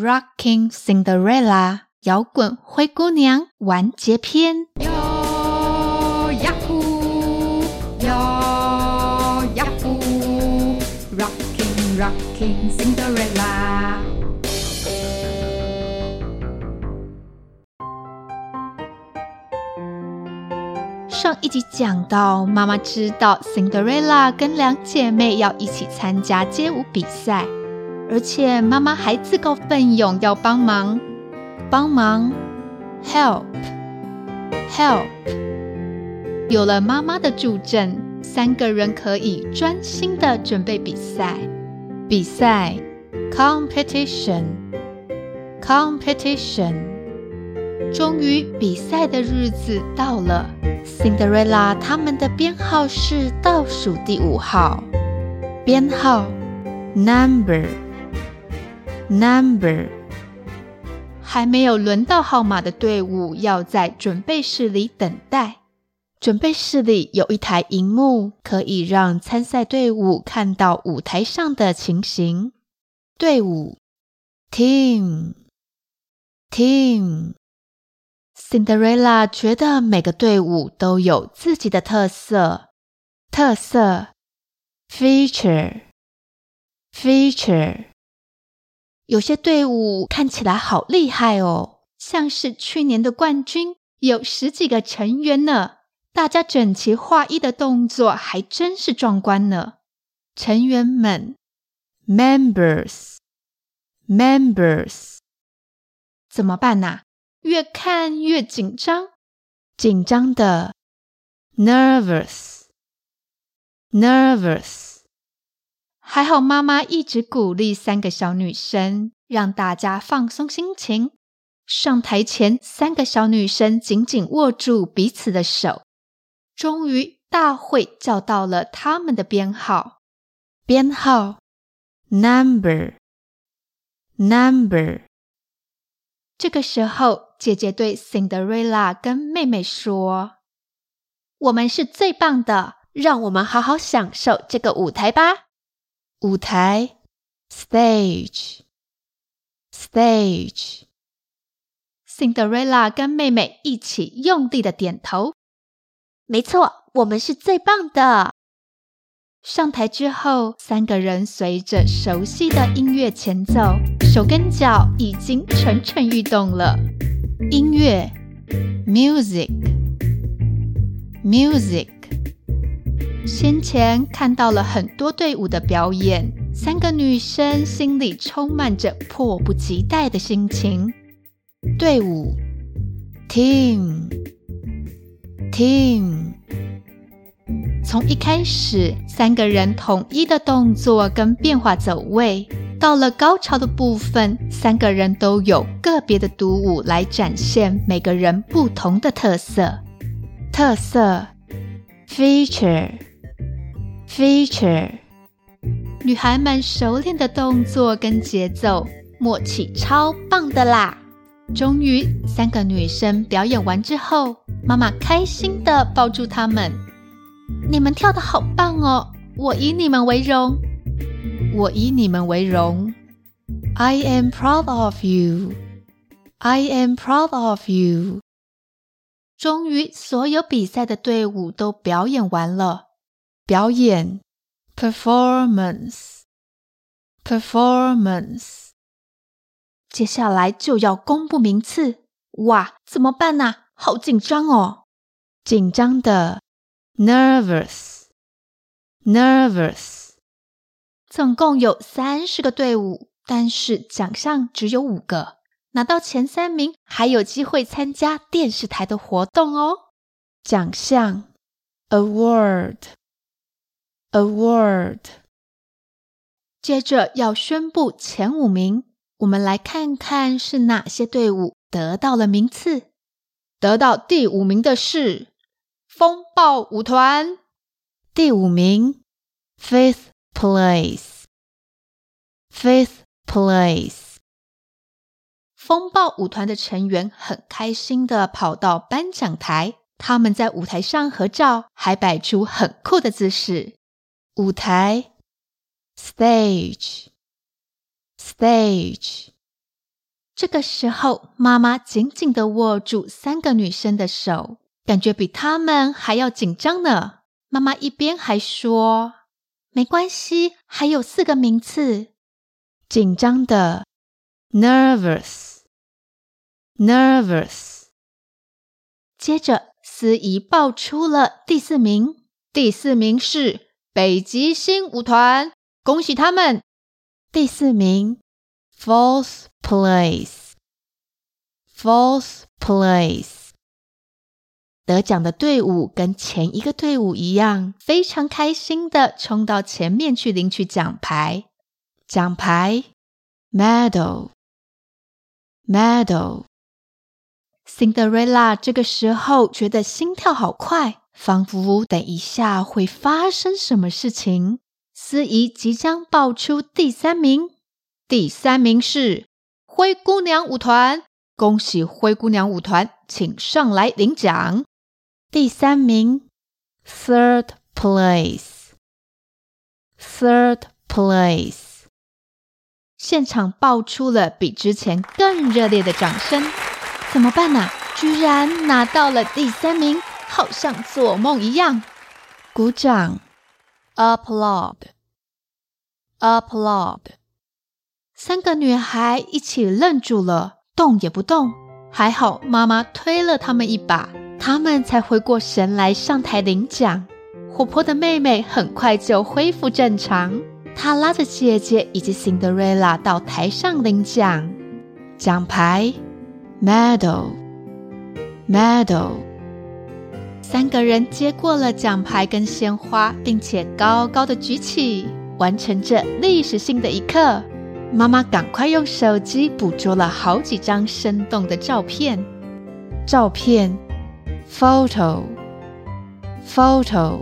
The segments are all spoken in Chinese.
Rocking Cinderella，摇滚灰姑娘完结篇。哟呀呼，哟呀呼，Rocking Rocking Cinderella。上一集讲到，妈妈知道 Cinderella 跟两姐妹要一起参加街舞比赛。而且妈妈还自告奋勇要帮忙，帮忙，help，help。有了妈妈的助阵，三个人可以专心的准备比赛。比赛，competition，competition。终于，比赛的日子到了。Cinderella 他们的编号是倒数第五号，编号，number。Number 还没有轮到号码的队伍要在准备室里等待。准备室里有一台荧幕，可以让参赛队伍看到舞台上的情形。队伍，Team，Team。Cinderella 觉得每个队伍都有自己的特色，特色，Feature，Feature。有些队伍看起来好厉害哦，像是去年的冠军，有十几个成员呢。大家整齐划一的动作还真是壮观呢。成员们，members，members，怎么办呐？越看越紧张，紧张的，nervous，nervous。还好，妈妈一直鼓励三个小女生，让大家放松心情。上台前，三个小女生紧紧握住彼此的手。终于，大会叫到了他们的编号，编号，number，number。这个时候，姐姐对 Cinderella 跟妹妹说：“我们是最棒的，让我们好好享受这个舞台吧。”舞台，stage，stage。Cinderella 跟妹妹一起用力的点头。没错，我们是最棒的。上台之后，三个人随着熟悉的音乐前奏，手跟脚已经蠢蠢欲动了。音乐，music，music。先前看到了很多队伍的表演，三个女生心里充满着迫不及待的心情。队伍，team，team。从一开始，三个人统一的动作跟变化走位，到了高潮的部分，三个人都有个别的独舞来展现每个人不同的特色。特色，feature。Feature，女孩们熟练的动作跟节奏，默契超棒的啦！终于，三个女生表演完之后，妈妈开心的抱住她们：“你们跳得好棒哦，我以你们为荣，我以你们为荣。I am proud of you. I am proud of you.” 终于，所有比赛的队伍都表演完了。表演，performance，performance。接下来就要公布名次，哇，怎么办呢？好紧张哦，紧张的，nervous，nervous。总共有三十个队伍，但是奖项只有五个，拿到前三名还有机会参加电视台的活动哦。奖项，award。Award，接着要宣布前五名，我们来看看是哪些队伍得到了名次。得到第五名的是风暴舞团，第五名，Fifth place，Fifth place。风暴舞团的成员很开心地跑到颁奖台，他们在舞台上合照，还摆出很酷的姿势。舞台，stage，stage。这个时候，妈妈紧紧地握住三个女生的手，感觉比她们还要紧张呢。妈妈一边还说：“没关系，还有四个名次。”紧张的，nervous，nervous。接着，司仪报出了第四名，第四名是北极星舞团，恭喜他们！第四名。Fourth place, fourth place。得奖的队伍跟前一个队伍一样，非常开心地冲到前面去领取奖牌。奖牌，medal, medal。Cinderella 这个时候觉得心跳好快，仿佛等一下会发生什么事情。司仪即将报出第三名。第三名是灰姑娘舞团，恭喜灰姑娘舞团，请上来领奖。第三名，third place，third place。现场爆出了比之前更热烈的掌声。怎么办呢？居然拿到了第三名，好像做梦一样。鼓掌，applaud，applaud。三个女孩一起愣住了，动也不动。还好妈妈推了她们一把，她们才回过神来上台领奖。活泼的妹妹很快就恢复正常，她拉着姐姐以及 Cinderella 到台上领奖。奖牌，medal，medal。三个人接过了奖牌跟鲜花，并且高高的举起，完成这历史性的一刻。妈妈赶快用手机捕捉了好几张生动的照片。照片，photo，photo。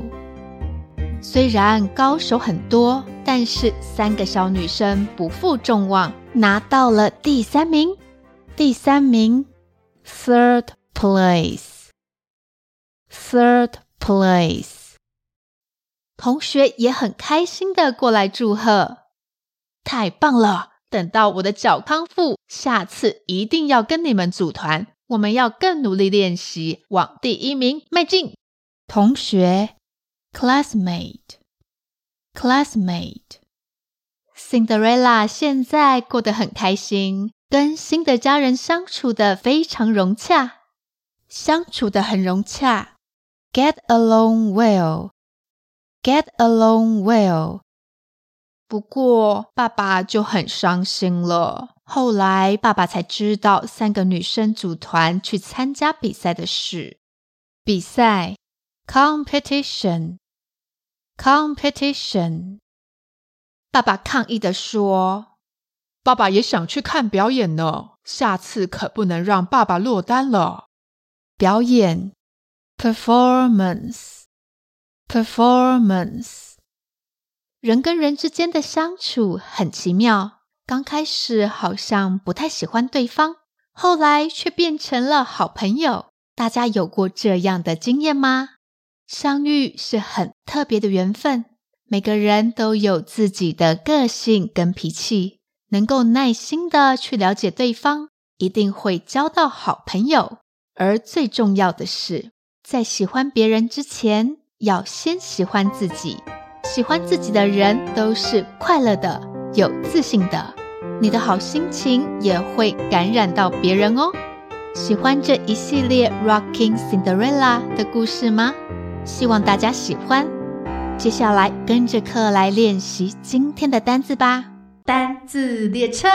虽然高手很多，但是三个小女生不负众望，拿到了第三名。第三名，third place Third place。同学也很开心的过来祝贺。太棒了！等到我的脚康复，下次一定要跟你们组团。我们要更努力练习，往第一名迈进。同学，classmate，classmate，Cinderella 现在过得很开心，跟新的家人相处得非常融洽，相处得很融洽，get along well，get along well。不过，爸爸就很伤心了。后来，爸爸才知道三个女生组团去参加比赛的事。比赛，competition，competition。爸爸抗议地说：“爸爸也想去看表演呢，下次可不能让爸爸落单了。”表演，performance，performance。人跟人之间的相处很奇妙，刚开始好像不太喜欢对方，后来却变成了好朋友。大家有过这样的经验吗？相遇是很特别的缘分，每个人都有自己的个性跟脾气，能够耐心的去了解对方，一定会交到好朋友。而最重要的是，在喜欢别人之前，要先喜欢自己。喜欢自己的人都是快乐的、有自信的，你的好心情也会感染到别人哦。喜欢这一系列 Rocking Cinderella 的故事吗？希望大家喜欢。接下来跟着课来练习今天的单字吧。单字列车，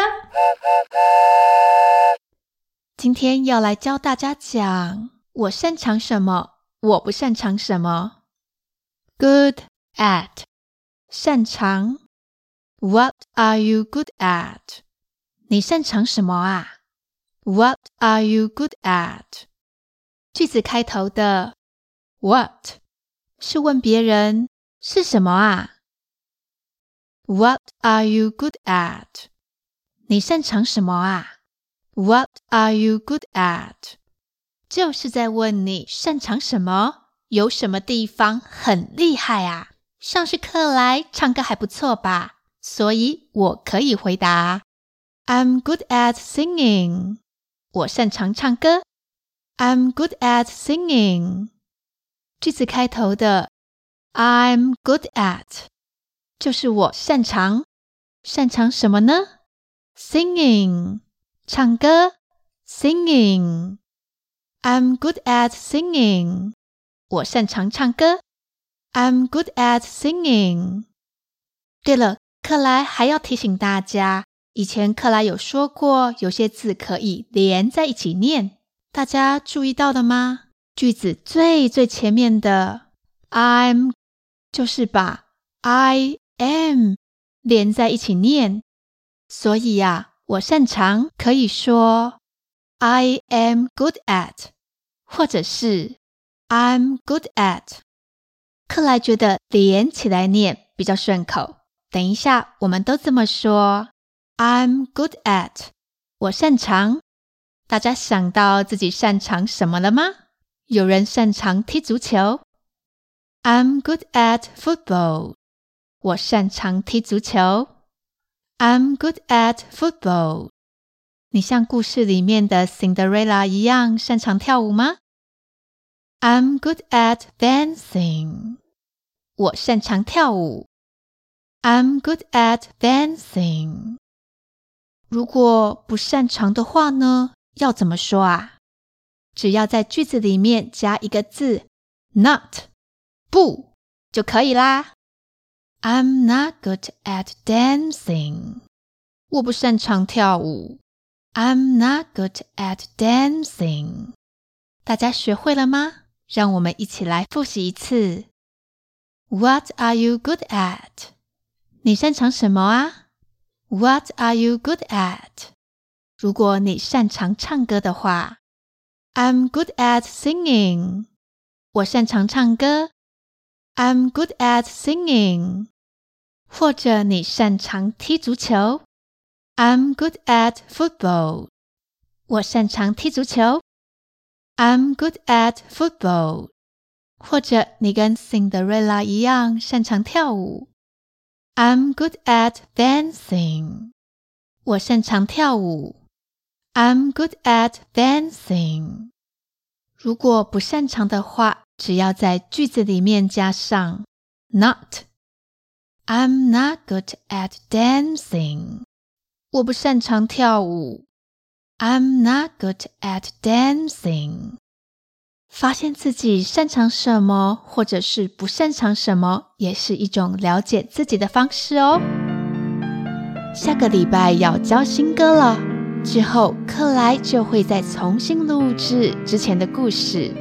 今天要来教大家讲我擅长什么，我不擅长什么。Good at 擅长，What are you good at？你擅长什么啊？What are you good at？句子开头的 What 是问别人是什么啊？What are you good at？你擅长什么啊？What are you good at？就是在问你擅长什么，有什么地方很厉害啊？上是课来唱歌还不错吧，所以我可以回答 I'm good at singing. 我擅长唱歌。I'm good at singing. 句子开头的 I'm good at 就是我擅长。擅长什么呢？Singing，唱歌。Singing. I'm good at singing. 我擅长唱歌。I'm good at singing. 对了，克莱还要提醒大家，以前克莱有说过，有些字可以连在一起念，大家注意到了吗？句子最最前面的 I'm 就是把 I am 连在一起念，所以呀，我擅长可以说 I am good at，或者是 I'm good at。克莱觉得连起来念比较顺口。等一下，我们都这么说。I'm good at，我擅长。大家想到自己擅长什么了吗？有人擅长踢足球。I'm good at football，我擅长踢足球。I'm good at football。你像故事里面的 Cinderella 一样擅长跳舞吗？I'm good at dancing，我擅长跳舞。I'm good at dancing。如果不擅长的话呢？要怎么说啊？只要在句子里面加一个字，not，不就可以啦。I'm not good at dancing。我不擅长跳舞。I'm not good at dancing。大家学会了吗？让我们一起来复习一次。What are you good at？你擅长什么啊？What are you good at？如果你擅长唱歌的话，I'm good at singing。我擅长唱歌，I'm good at singing。或者你擅长踢足球 ，I'm good at football。我擅长踢足球，I'm good at football。或者你跟 Cinderella 一样擅长跳舞。I'm good at dancing。我擅长跳舞。I'm good at dancing。如果不擅长的话，只要在句子里面加上 not。I'm not good at dancing。 我不擅长跳舞。I'm not good at dancing。发现自己擅长什么，或者是不擅长什么，也是一种了解自己的方式哦。下个礼拜要教新歌了，之后克莱就会再重新录制之前的故事。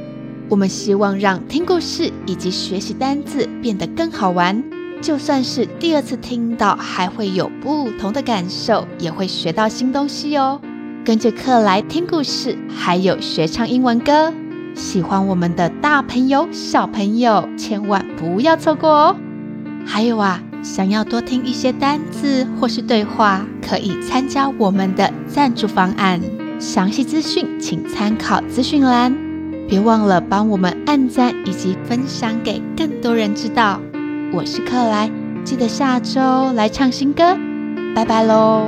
我们希望让听故事以及学习单字变得更好玩，就算是第二次听到，还会有不同的感受，也会学到新东西哦。跟着课来听故事，还有学唱英文歌。喜欢我们的大朋友、小朋友，千万不要错过哦！还有啊，想要多听一些单字或是对话，可以参加我们的赞助方案。详细资讯请参考资讯栏。别忘了帮我们按赞以及分享给更多人知道。我是克莱，记得下周来唱新歌。拜拜喽！